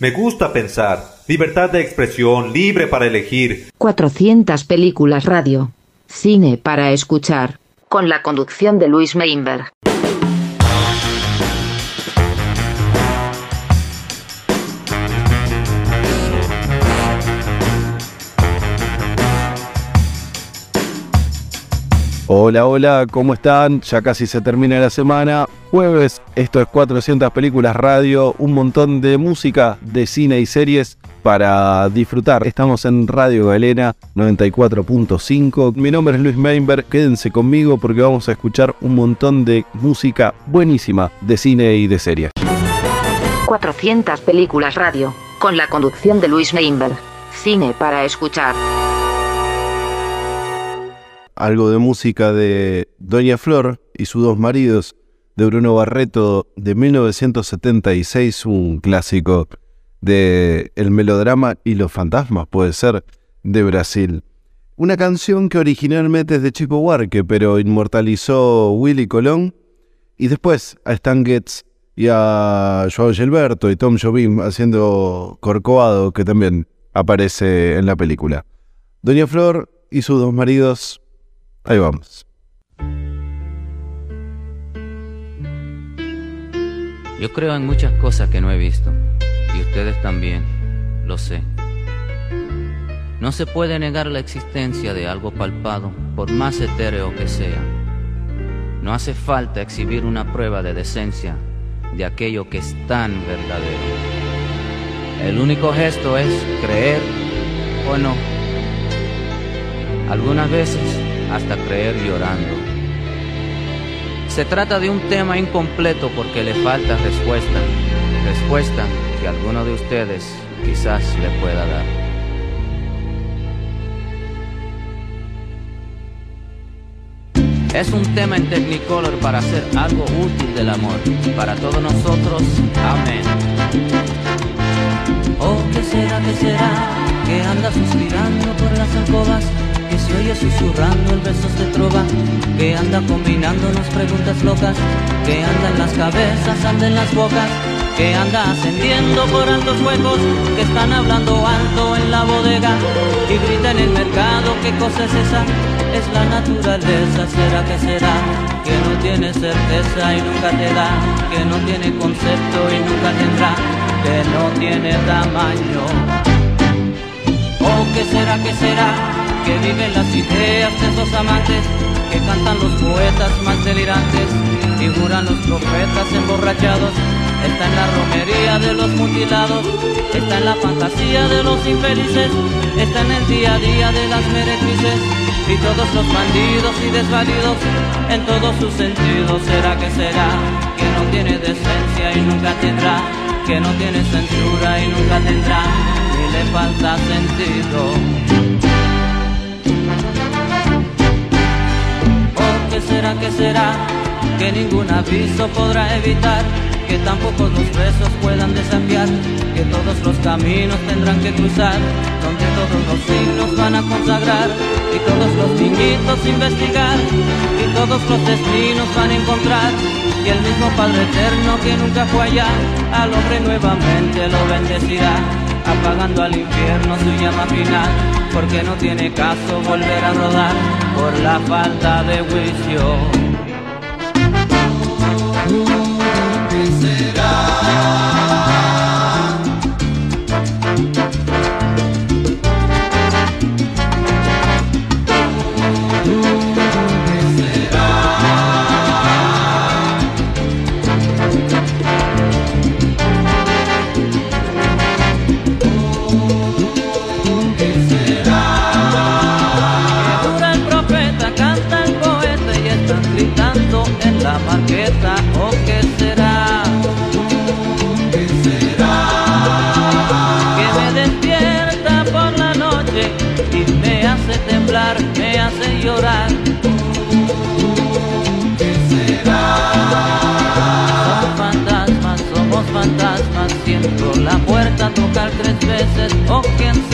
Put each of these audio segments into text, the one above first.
Me gusta pensar. Libertad de expresión, libre para elegir. 400 películas radio. Cine para escuchar. Con la conducción de Luis Meinberg. Hola, hola, ¿cómo están? Ya casi se termina la semana. Jueves, esto es 400 películas radio, un montón de música, de cine y series para disfrutar. Estamos en Radio Galena 94.5. Mi nombre es Luis Meinberg. Quédense conmigo porque vamos a escuchar un montón de música buenísima de cine y de series. 400 películas radio. Con la conducción de Luis Meinberg. Cine para escuchar algo de música de Doña Flor y sus dos maridos de Bruno Barreto de 1976, un clásico de el melodrama y los fantasmas, puede ser, de Brasil. Una canción que originalmente es de Chico Huarque, pero inmortalizó Willy Colón y después a Stan Getz y a Joao Gilberto y Tom Jobim haciendo Corcovado, que también aparece en la película. Doña Flor y sus dos maridos Ahí vamos. Yo creo en muchas cosas que no he visto, y ustedes también, lo sé. No se puede negar la existencia de algo palpado, por más etéreo que sea. No hace falta exhibir una prueba de decencia de aquello que es tan verdadero. El único gesto es creer o no. Algunas veces hasta creer llorando. Se trata de un tema incompleto porque le falta respuesta, respuesta que alguno de ustedes quizás le pueda dar. Es un tema en Technicolor para hacer algo útil del amor, para todos nosotros. Amén. Oh, ¿qué será, qué será? Que anda suspirando por las alcobas que oye susurrando el besos de trova, que anda combinándonos preguntas locas, que anda en las cabezas, anda en las bocas, que anda ascendiendo por altos huecos, que están hablando alto en la bodega y grita en el mercado, ¿qué cosa es esa? Es la naturaleza, será que será, que no tiene certeza y nunca te da, que no tiene concepto y nunca tendrá, que no tiene tamaño. ¿O qué será, qué será? Que viven las ideas de esos amantes, que cantan los poetas más delirantes, figuran los profetas emborrachados, está en la romería de los mutilados, está en la fantasía de los infelices, está en el día a día de las meretrices, y todos los bandidos y desvalidos, en todos sus sentidos, será que será, que no tiene decencia y nunca tendrá, que no tiene censura y nunca tendrá, y le falta sentido. ¿Qué será? Que ningún aviso podrá evitar que tampoco los besos puedan desafiar, que todos los caminos tendrán que cruzar, donde todos los signos van a consagrar, y todos los niñitos investigar, y todos los destinos van a encontrar, y el mismo Padre Eterno que nunca fue allá, al hombre nuevamente lo bendecirá, apagando al infierno su llama final, porque no tiene caso volver a rodar por la falta de juicio. Por la puerta tocar tres veces o oh, quién sabe.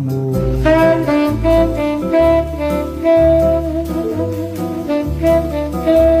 Quero a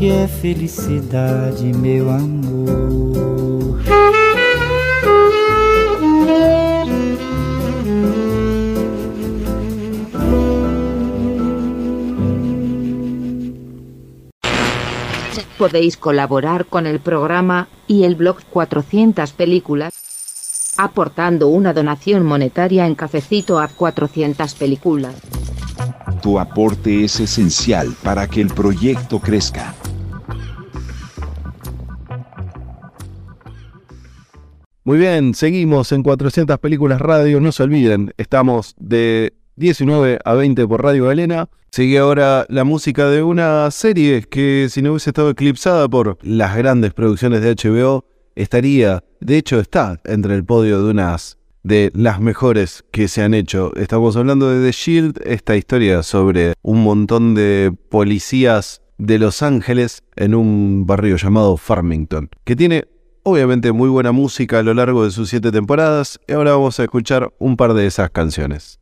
que é felicidade, meu amor. Podéis colaborar con el programa y el blog 400 películas aportando una donación monetaria en cafecito a 400 películas. Tu aporte es esencial para que el proyecto crezca. Muy bien, seguimos en 400 películas radio. No se olviden, estamos de 19 a 20 por Radio Galena. Sigue ahora la música de una serie que si no hubiese estado eclipsada por las grandes producciones de HBO, estaría, de hecho está entre el podio de unas de las mejores que se han hecho. Estamos hablando de The Shield, esta historia sobre un montón de policías de Los Ángeles en un barrio llamado Farmington, que tiene obviamente muy buena música a lo largo de sus siete temporadas y ahora vamos a escuchar un par de esas canciones.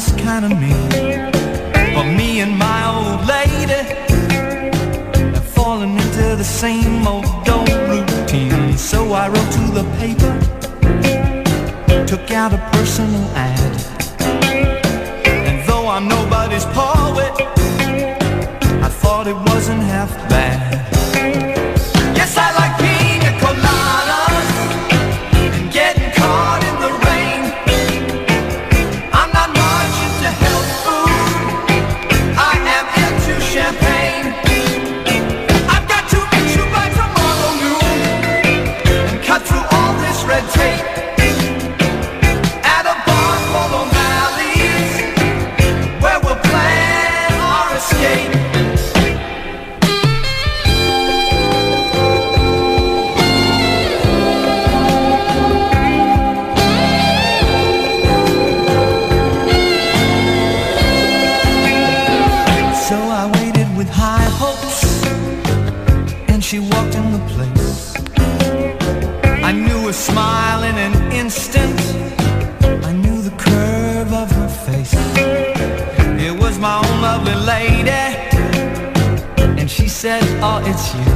sounds kind of mean, but me and my old lady have fallen into the same old dull routine. So I wrote to the paper, took out a personal ad 一起。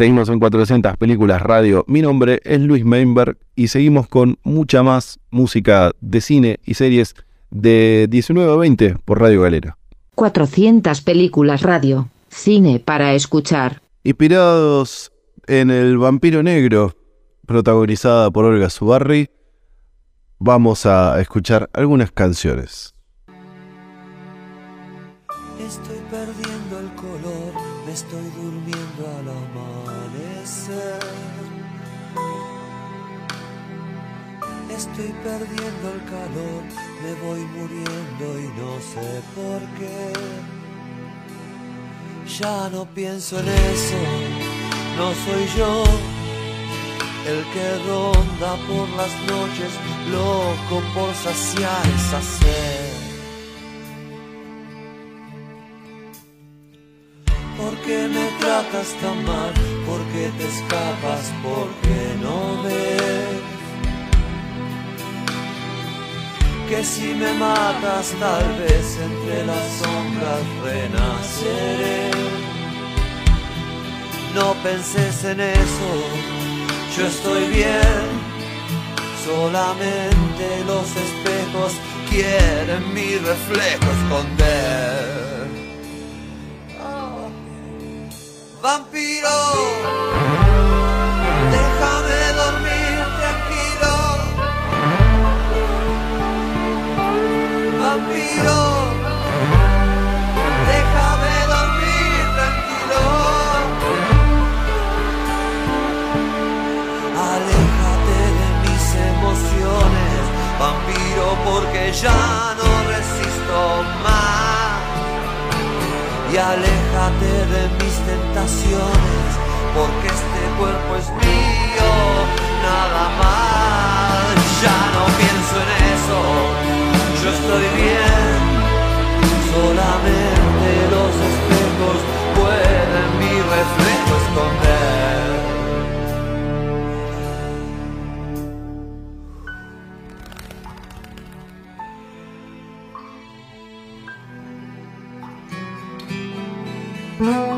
Seguimos en 400 películas radio. Mi nombre es Luis Meinberg y seguimos con mucha más música de cine y series de 19 a 20 por Radio Galera. 400 películas radio, cine para escuchar. Inspirados en El vampiro negro, protagonizada por Olga Zubarri, vamos a escuchar algunas canciones. ya no pienso en eso, no soy yo el que ronda por las noches, loco por saciar esa sed. ¿Por qué me tratas tan mal? ¿Por qué te escapas? ¿Por qué no ves? que si me matas tal vez entre las sombras renaceré. No penses en eso, yo estoy bien, solamente los espejos quieren mi reflejo esconder. Oh. Vampiro. porque ya no resisto más. Y aléjate de mis tentaciones, porque este cuerpo es mío, nada más. Ya no pienso en eso, yo estoy bien, solamente los espejos pueden mi reflejo esconder. Mm-hmm.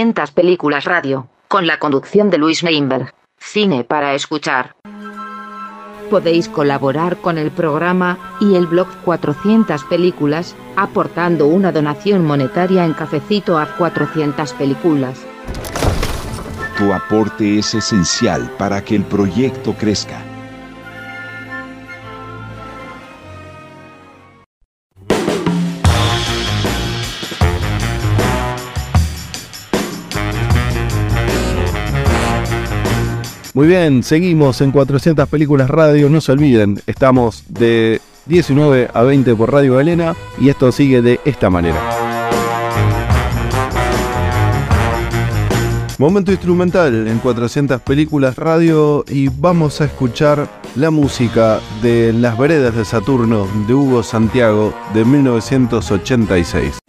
300 películas radio, con la conducción de Luis Neinberg. Cine para escuchar. Podéis colaborar con el programa y el blog 400 películas, aportando una donación monetaria en cafecito a 400 películas. Tu aporte es esencial para que el proyecto crezca. Muy bien, seguimos en 400 películas radio. No se olviden, estamos de 19 a 20 por Radio Galena y esto sigue de esta manera. Momento instrumental en 400 películas radio y vamos a escuchar la música de Las Veredas de Saturno de Hugo Santiago de 1986.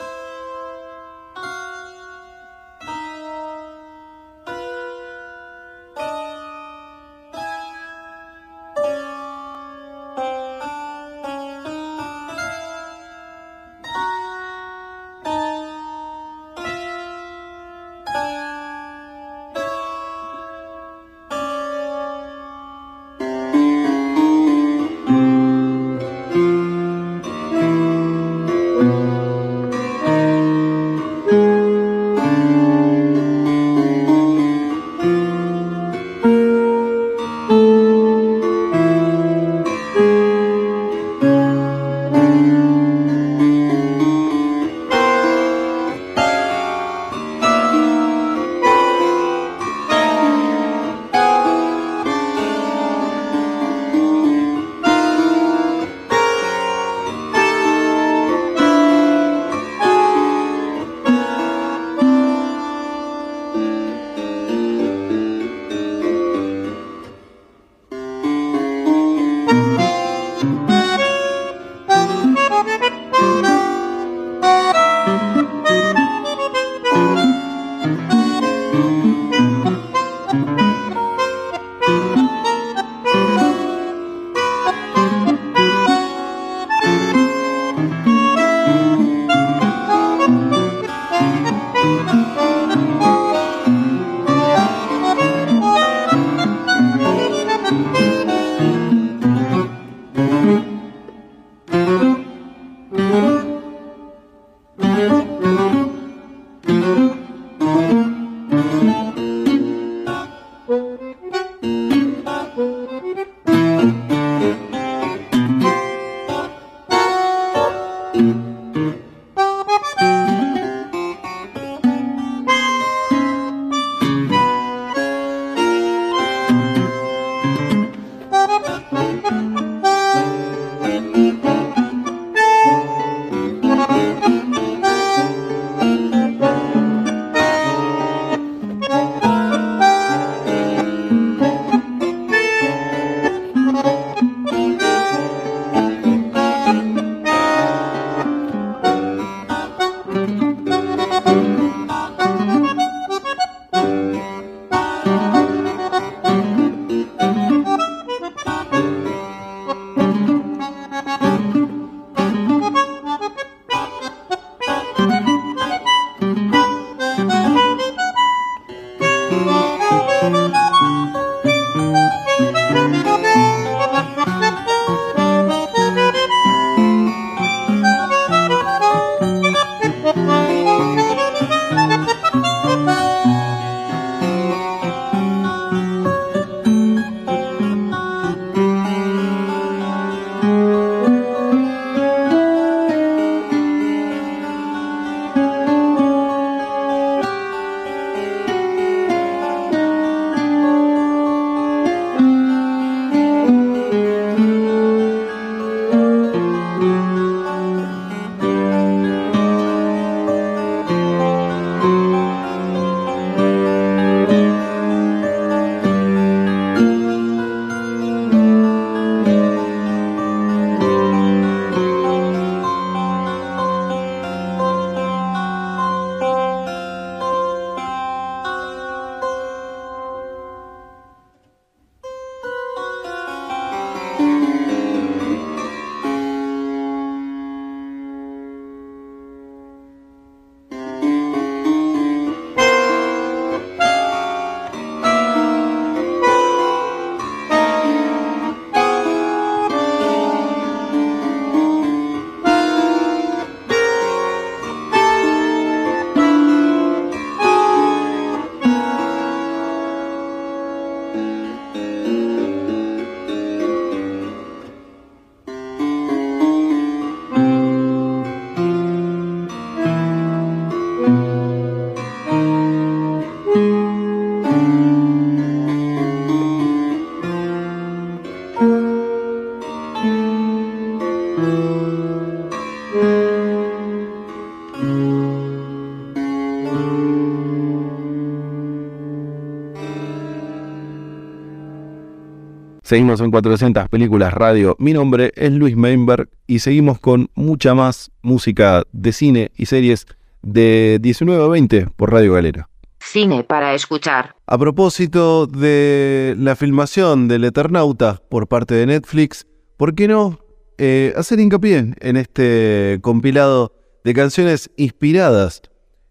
Seguimos en 400 Películas Radio. Mi nombre es Luis Meinberg y seguimos con mucha más música de cine y series de 19 a 20 por Radio Galera. Cine para escuchar. A propósito de la filmación del Eternauta por parte de Netflix, ¿por qué no eh, hacer hincapié en este compilado de canciones inspiradas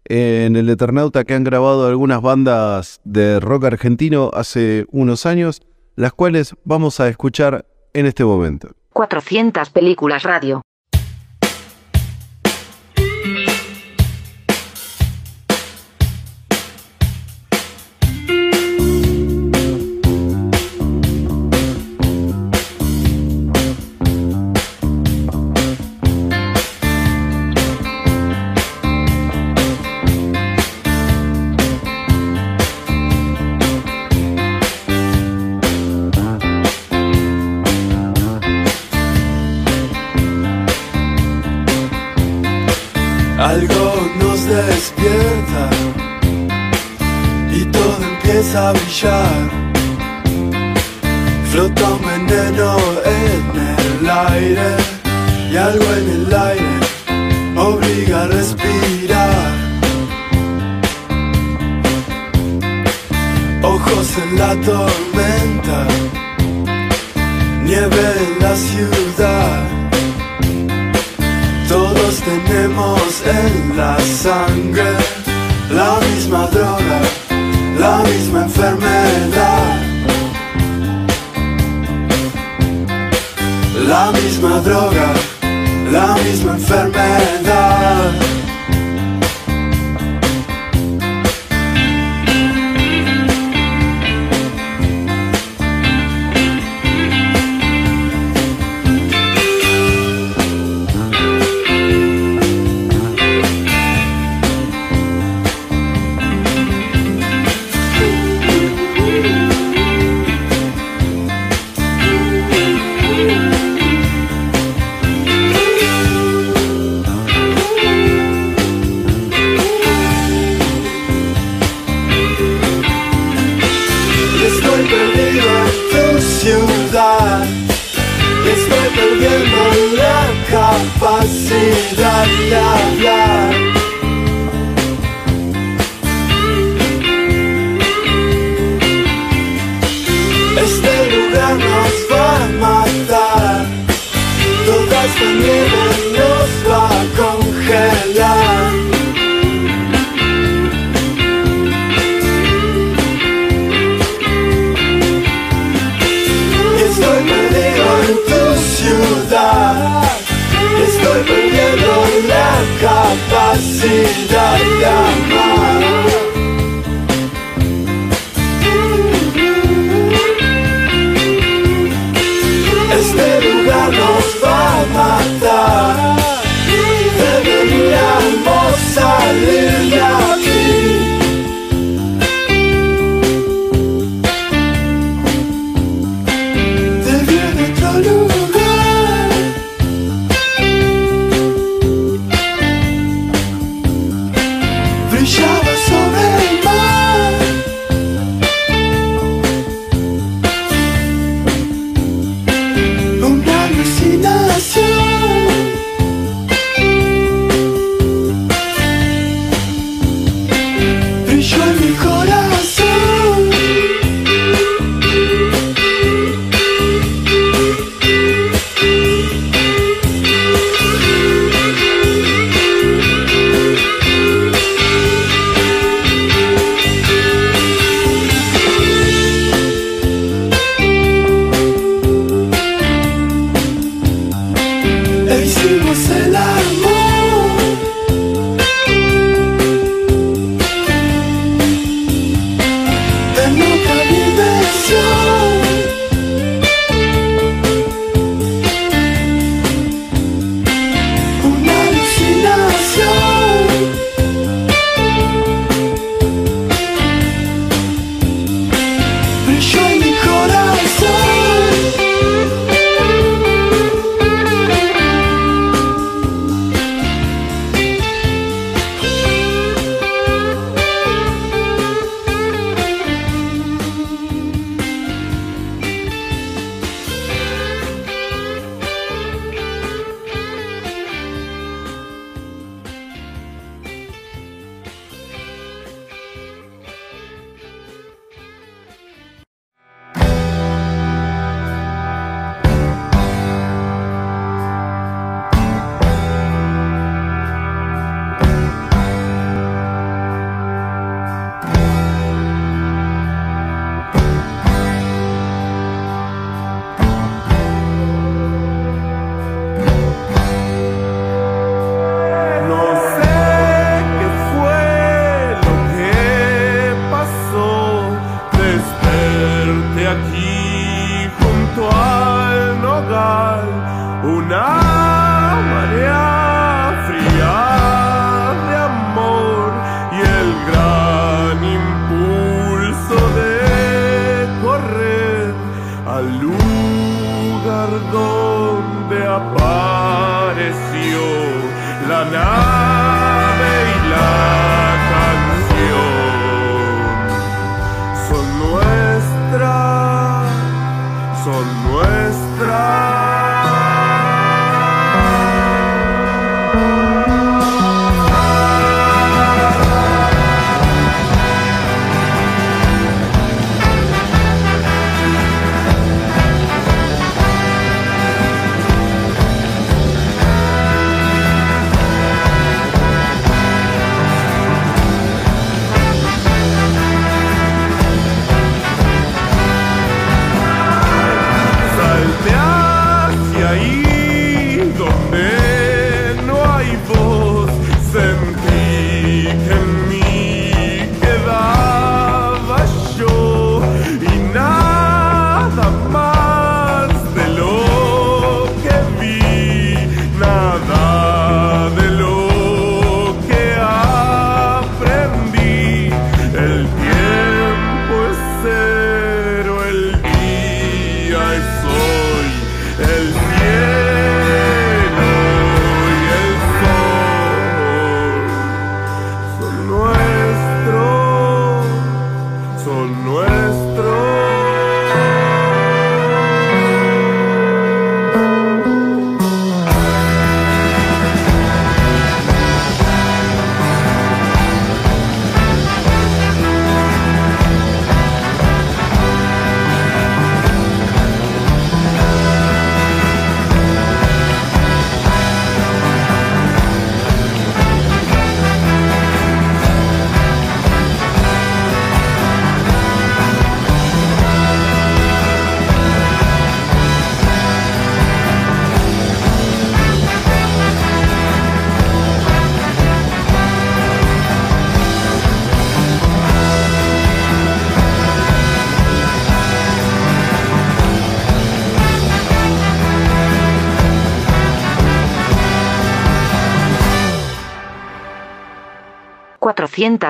en el Eternauta que han grabado algunas bandas de rock argentino hace unos años? Las cuales vamos a escuchar en este momento. 400 películas radio.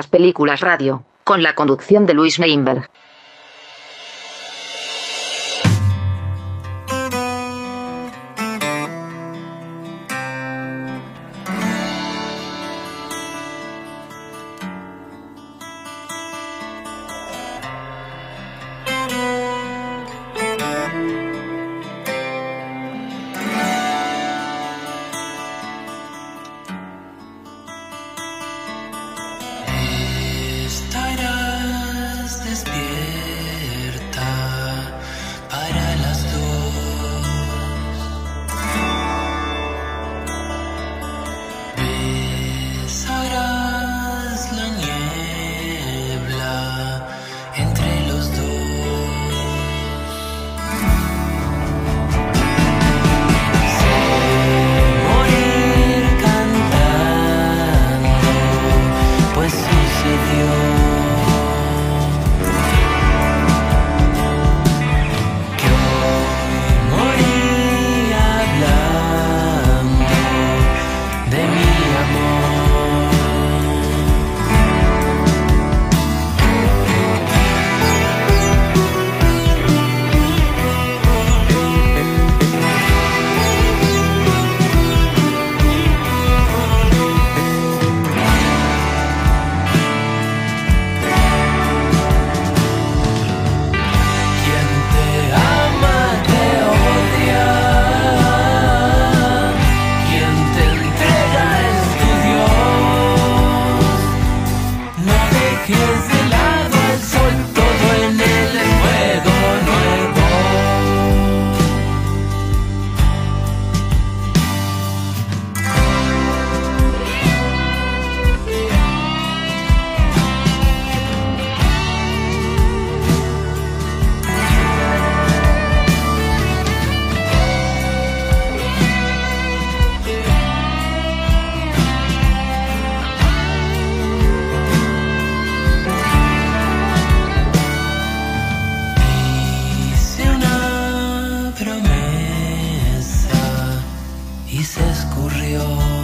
películas radio, con la conducción de Luis Neinberg. 有。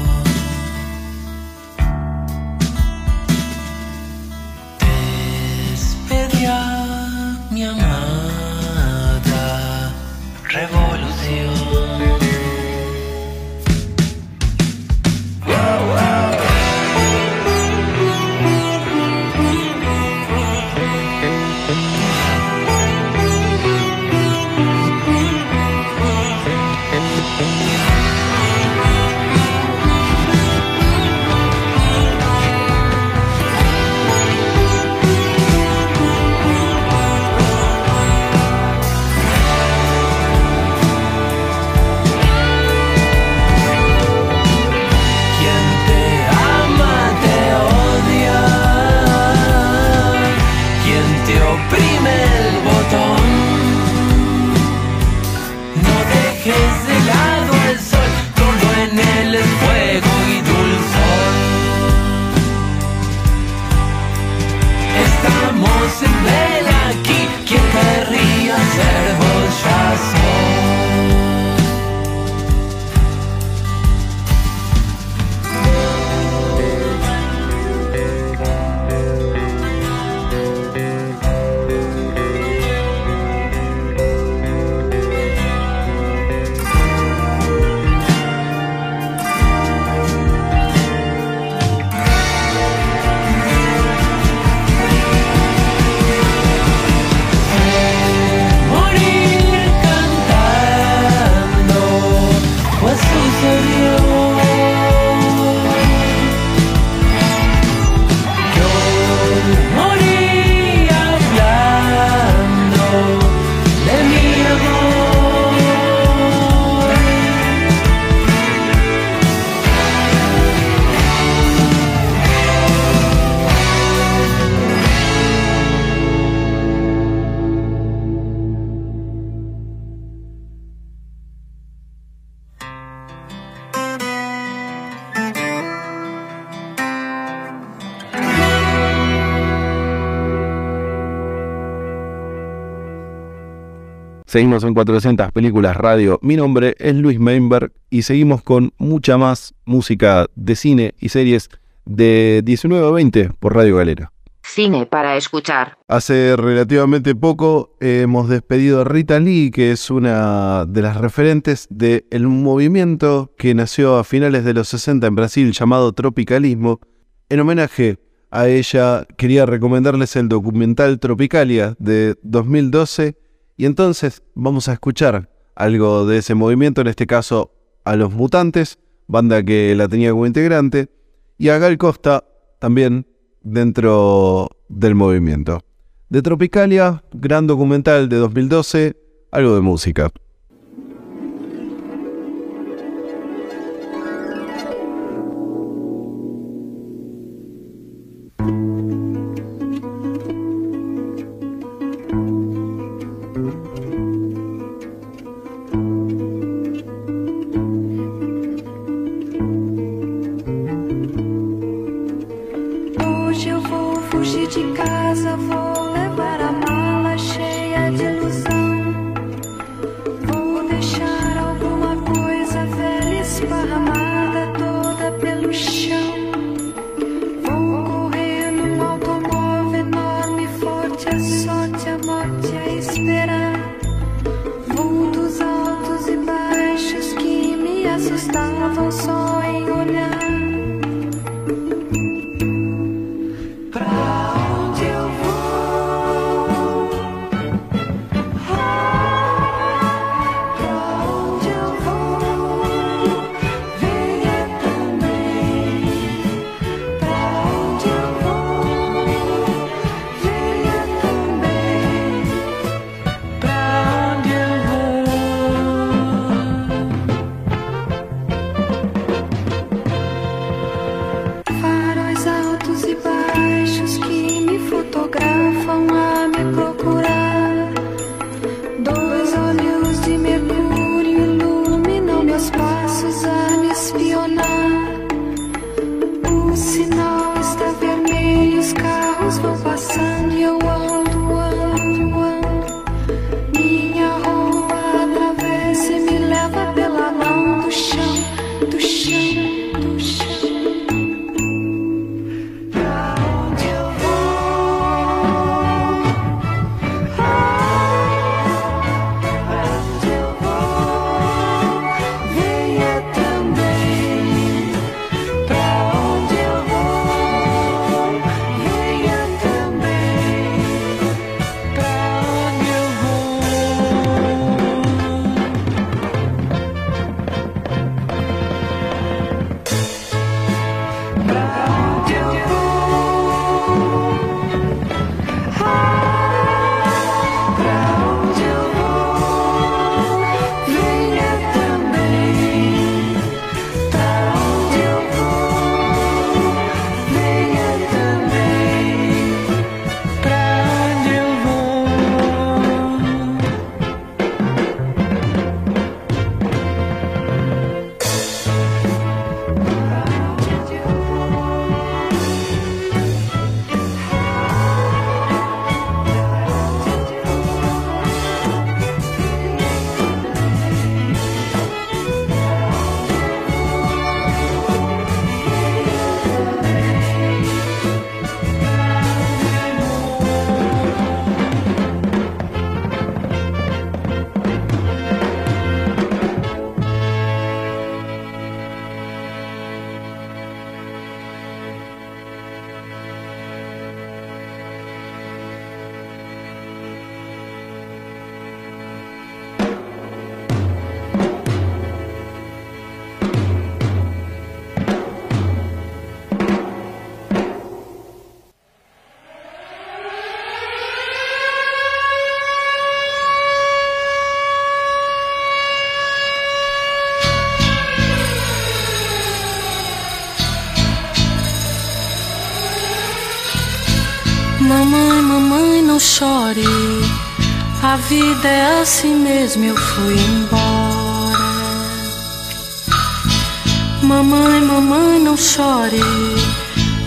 Seguimos en 400 Películas Radio. Mi nombre es Luis Meinberg y seguimos con mucha más música de cine y series de 19 a 20 por Radio Galera. Cine para escuchar. Hace relativamente poco hemos despedido a Rita Lee, que es una de las referentes del movimiento que nació a finales de los 60 en Brasil llamado Tropicalismo. En homenaje a ella, quería recomendarles el documental Tropicalia de 2012 y entonces vamos a escuchar algo de ese movimiento, en este caso a Los Mutantes, banda que la tenía como integrante, y a Gal Costa también dentro del movimiento. De Tropicalia, gran documental de 2012, algo de música. Vida é assim mesmo, eu fui embora. Mamãe, mamãe, não chore.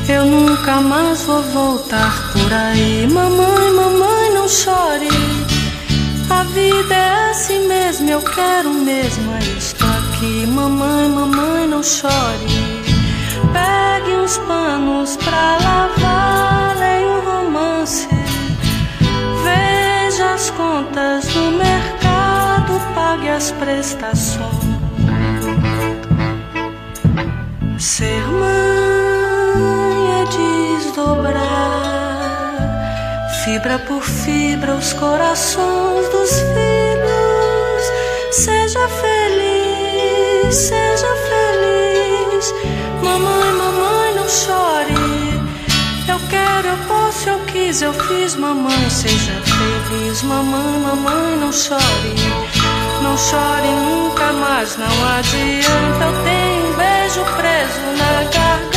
Eu nunca mais vou voltar por aí. Mamãe, mamãe, não chore. A vida é assim mesmo, eu quero mesmo isto aqui. Mamãe, mamãe, não chore. Pegue uns panos pra lavar, as contas do mercado, pague as prestações. Ser mãe é desdobrar, fibra por fibra, os corações dos filhos. Seja feliz, seja feliz. Mamãe, mamãe, não chore. Eu quero, eu posso, eu quis, eu fiz. Mamãe, seja feliz. Mamãe, mamãe, não chore. Não chore nunca mais, não adianta. Eu tenho um beijo preso na garganta.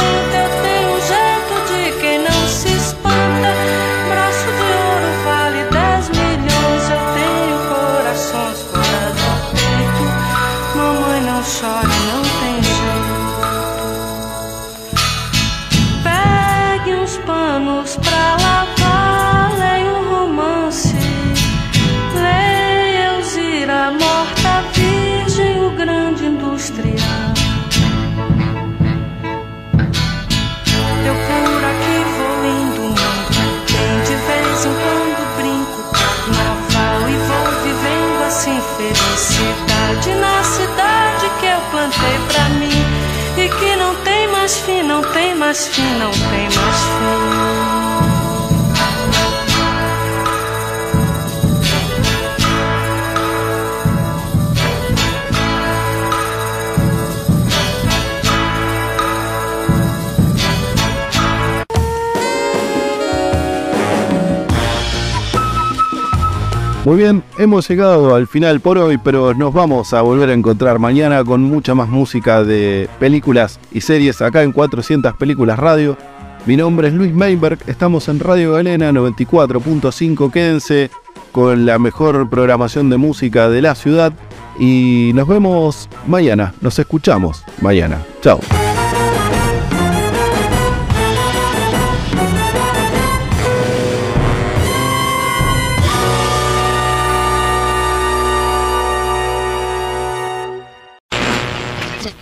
must feel no pain, must feel. Muy bien, hemos llegado al final por hoy, pero nos vamos a volver a encontrar mañana con mucha más música de películas y series acá en 400 Películas Radio. Mi nombre es Luis Meinberg, estamos en Radio Galena 94.5, quédense con la mejor programación de música de la ciudad y nos vemos mañana, nos escuchamos mañana. Chao.